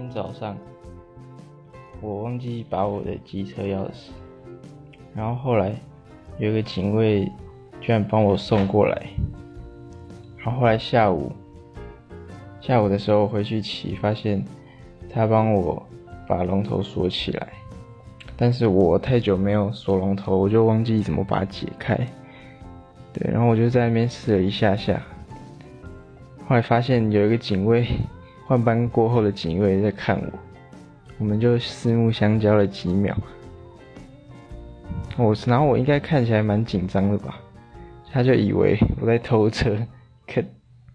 天早上，我忘记把我的机车钥匙，然后后来有一个警卫居然帮我送过来，然后后来下午下午的时候回去骑，发现他帮我把龙头锁起来，但是我太久没有锁龙头，我就忘记怎么把它解开，对，然后我就在那边试了一下下，后来发现有一个警卫。换班过后的警卫在看我，我们就四目相交了几秒。我然后我应该看起来蛮紧张的吧？他就以为我在偷车，可